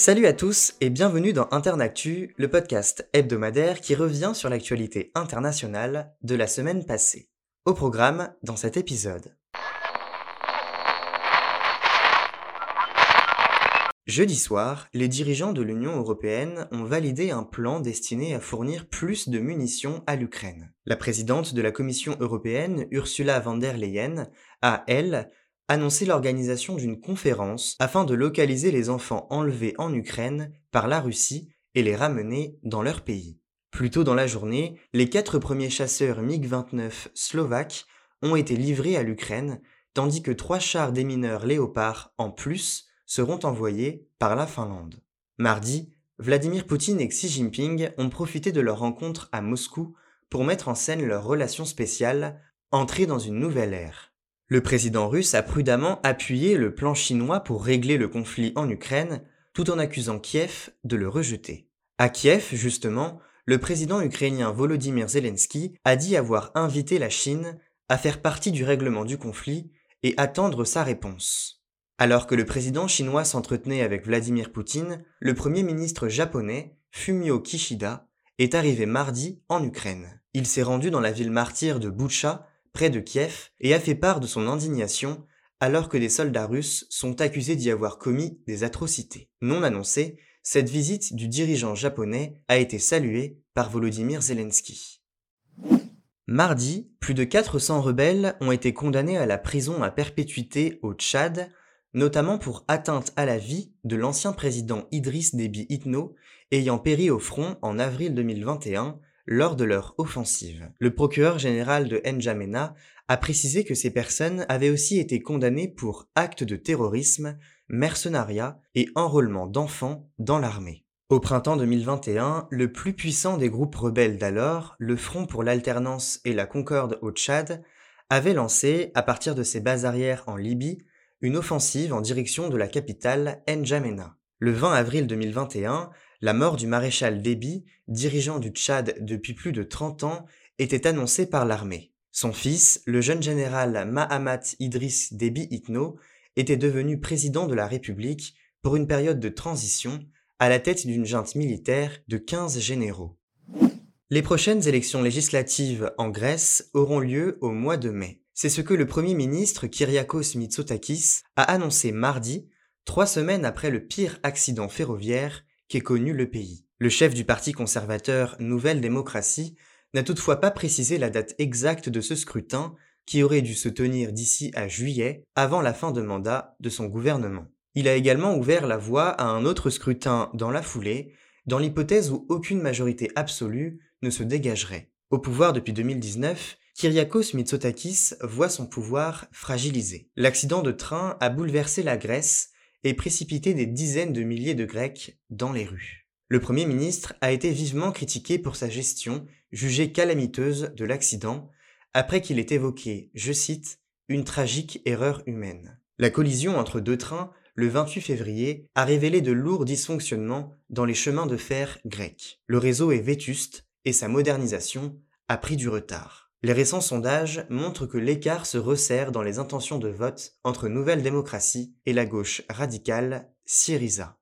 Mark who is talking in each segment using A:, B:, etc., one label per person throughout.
A: Salut à tous et bienvenue dans Internactu, le podcast hebdomadaire qui revient sur l'actualité internationale de la semaine passée. Au programme dans cet épisode. Jeudi soir, les dirigeants de l'Union européenne ont validé un plan destiné à fournir plus de munitions à l'Ukraine. La présidente de la Commission européenne, Ursula von der Leyen, a, elle, annoncé l'organisation d'une conférence afin de localiser les enfants enlevés en Ukraine par la Russie et les ramener dans leur pays. Plus tôt dans la journée, les quatre premiers chasseurs MiG-29 slovaques ont été livrés à l'Ukraine, tandis que trois chars démineurs Léopard en plus seront envoyés par la Finlande. Mardi, Vladimir Poutine et Xi Jinping ont profité de leur rencontre à Moscou pour mettre en scène leur relation spéciale, entrée dans une nouvelle ère. Le président russe a prudemment appuyé le plan chinois pour régler le conflit en Ukraine, tout en accusant Kiev de le rejeter. À Kiev, justement, le président ukrainien Volodymyr Zelensky a dit avoir invité la Chine à faire partie du règlement du conflit et attendre sa réponse. Alors que le président chinois s'entretenait avec Vladimir Poutine, le premier ministre japonais, Fumio Kishida, est arrivé mardi en Ukraine. Il s'est rendu dans la ville martyre de Boucha, près de Kiev, et a fait part de son indignation alors que des soldats russes sont accusés d'y avoir commis des atrocités. Non annoncée, cette visite du dirigeant japonais a été saluée par Volodymyr Zelensky. Mardi, plus de 400 rebelles ont été condamnés à la prison à perpétuité au Tchad notamment pour atteinte à la vie de l'ancien président Idriss Déby Itno ayant péri au front en avril 2021 lors de leur offensive. Le procureur général de N'Djamena a précisé que ces personnes avaient aussi été condamnées pour actes de terrorisme, mercenariat et enrôlement d'enfants dans l'armée. Au printemps 2021, le plus puissant des groupes rebelles d'alors, le Front pour l'alternance et la concorde au Tchad, avait lancé, à partir de ses bases arrières en Libye, une offensive en direction de la capitale N'Djamena. Le 20 avril 2021, la mort du maréchal Déby, dirigeant du Tchad depuis plus de 30 ans, était annoncée par l'armée. Son fils, le jeune général Mahamat Idriss Déby Itno, était devenu président de la République pour une période de transition à la tête d'une junte militaire de 15 généraux. Les prochaines élections législatives en Grèce auront lieu au mois de mai. C'est ce que le Premier ministre Kyriakos Mitsotakis a annoncé mardi, trois semaines après le pire accident ferroviaire qu'ait connu le pays. Le chef du parti conservateur Nouvelle Démocratie n'a toutefois pas précisé la date exacte de ce scrutin qui aurait dû se tenir d'ici à juillet, avant la fin de mandat de son gouvernement. Il a également ouvert la voie à un autre scrutin dans la foulée, dans l'hypothèse où aucune majorité absolue ne se dégagerait. Au pouvoir depuis 2019, Kyriakos Mitsotakis voit son pouvoir fragilisé. L'accident de train a bouleversé la Grèce et précipité des dizaines de milliers de Grecs dans les rues. Le Premier ministre a été vivement critiqué pour sa gestion, jugée calamiteuse, de l'accident, après qu'il ait évoqué, je cite, une tragique erreur humaine. La collision entre deux trains, le 28 février, a révélé de lourds dysfonctionnements dans les chemins de fer grecs. Le réseau est vétuste et sa modernisation a pris du retard. Les récents sondages montrent que l'écart se resserre dans les intentions de vote entre Nouvelle Démocratie et la gauche radicale Syriza.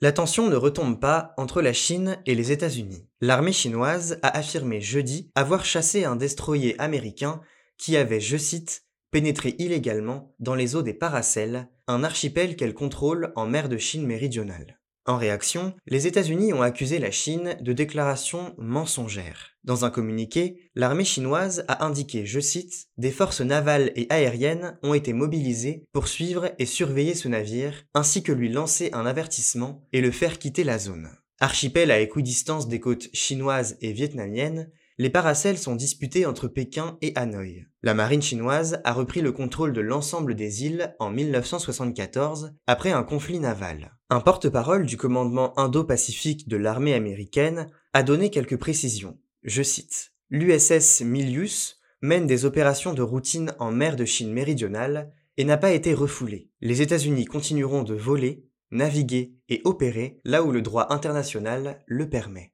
A: La tension ne retombe pas entre la Chine et les États-Unis. L'armée chinoise a affirmé jeudi avoir chassé un destroyer américain qui avait, je cite, pénétré illégalement dans les eaux des Paracels, un archipel qu'elle contrôle en mer de Chine méridionale. En réaction, les États-Unis ont accusé la Chine de déclarations mensongères. Dans un communiqué, l'armée chinoise a indiqué, je cite, Des forces navales et aériennes ont été mobilisées pour suivre et surveiller ce navire, ainsi que lui lancer un avertissement et le faire quitter la zone. Archipel à équidistance des côtes chinoises et vietnamiennes, les paracels sont disputés entre Pékin et Hanoï. La marine chinoise a repris le contrôle de l'ensemble des îles en 1974 après un conflit naval. Un porte-parole du commandement Indo-Pacifique de l'armée américaine a donné quelques précisions. Je cite L'USS Milius mène des opérations de routine en mer de Chine méridionale et n'a pas été refoulée. Les États-Unis continueront de voler, naviguer et opérer là où le droit international le permet.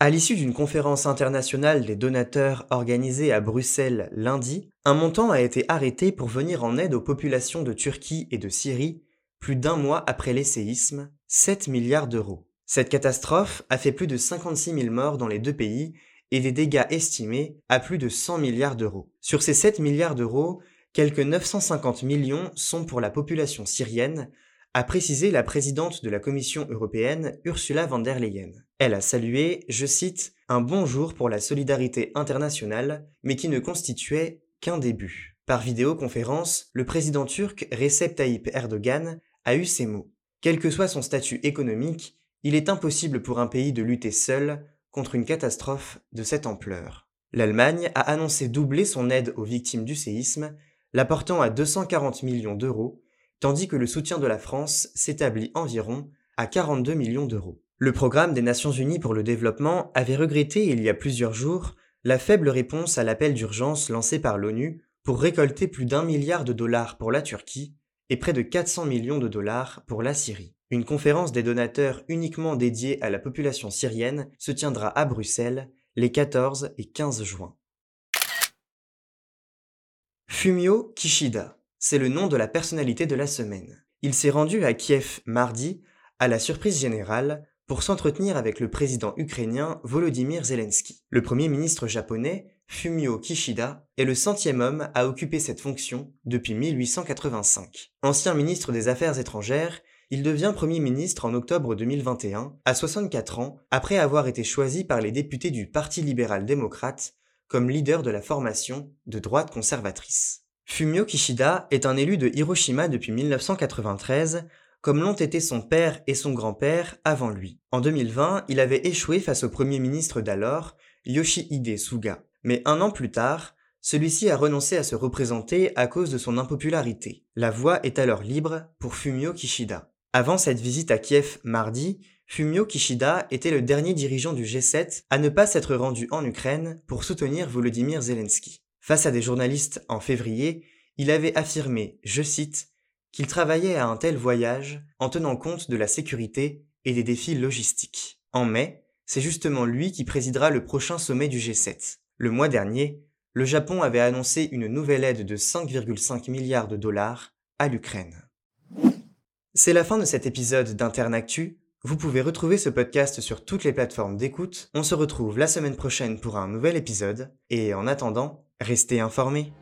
A: À l'issue d'une conférence internationale des donateurs organisée à Bruxelles lundi, un montant a été arrêté pour venir en aide aux populations de Turquie et de Syrie, plus d'un mois après les séismes, 7 milliards d'euros. Cette catastrophe a fait plus de 56 000 morts dans les deux pays et des dégâts estimés à plus de 100 milliards d'euros. Sur ces 7 milliards d'euros, quelques 950 millions sont pour la population syrienne, a précisé la présidente de la Commission européenne Ursula von der Leyen. Elle a salué, je cite, un bon jour pour la solidarité internationale, mais qui ne constituait qu'un début. Par vidéoconférence, le président turc Recep Tayyip Erdogan a eu ces mots. Quel que soit son statut économique, il est impossible pour un pays de lutter seul contre une catastrophe de cette ampleur. L'Allemagne a annoncé doubler son aide aux victimes du séisme, la portant à 240 millions d'euros, tandis que le soutien de la France s'établit environ à 42 millions d'euros. Le programme des Nations Unies pour le développement avait regretté il y a plusieurs jours la faible réponse à l'appel d'urgence lancé par l'ONU pour récolter plus d'un milliard de dollars pour la Turquie et près de 400 millions de dollars pour la Syrie. Une conférence des donateurs uniquement dédiée à la population syrienne se tiendra à Bruxelles les 14 et 15 juin. Fumio Kishida, c'est le nom de la personnalité de la semaine. Il s'est rendu à Kiev mardi, à la surprise générale, pour s'entretenir avec le président ukrainien Volodymyr Zelensky. Le premier ministre japonais, Fumio Kishida, est le centième homme à occuper cette fonction depuis 1885. Ancien ministre des Affaires étrangères, il devient Premier ministre en octobre 2021, à 64 ans, après avoir été choisi par les députés du Parti libéral-démocrate comme leader de la formation de droite conservatrice. Fumio Kishida est un élu de Hiroshima depuis 1993, comme l'ont été son père et son grand-père avant lui. En 2020, il avait échoué face au Premier ministre d'alors, Yoshihide Suga. Mais un an plus tard, celui-ci a renoncé à se représenter à cause de son impopularité. La voie est alors libre pour Fumio Kishida. Avant cette visite à Kiev mardi, Fumio Kishida était le dernier dirigeant du G7 à ne pas s'être rendu en Ukraine pour soutenir Volodymyr Zelensky. Face à des journalistes en février, il avait affirmé, je cite, qu'il travaillait à un tel voyage en tenant compte de la sécurité et des défis logistiques. En mai, c'est justement lui qui présidera le prochain sommet du G7. Le mois dernier, le Japon avait annoncé une nouvelle aide de 5,5 milliards de dollars à l'Ukraine. C'est la fin de cet épisode d'Internactu. Vous pouvez retrouver ce podcast sur toutes les plateformes d'écoute. On se retrouve la semaine prochaine pour un nouvel épisode. Et en attendant, restez informés.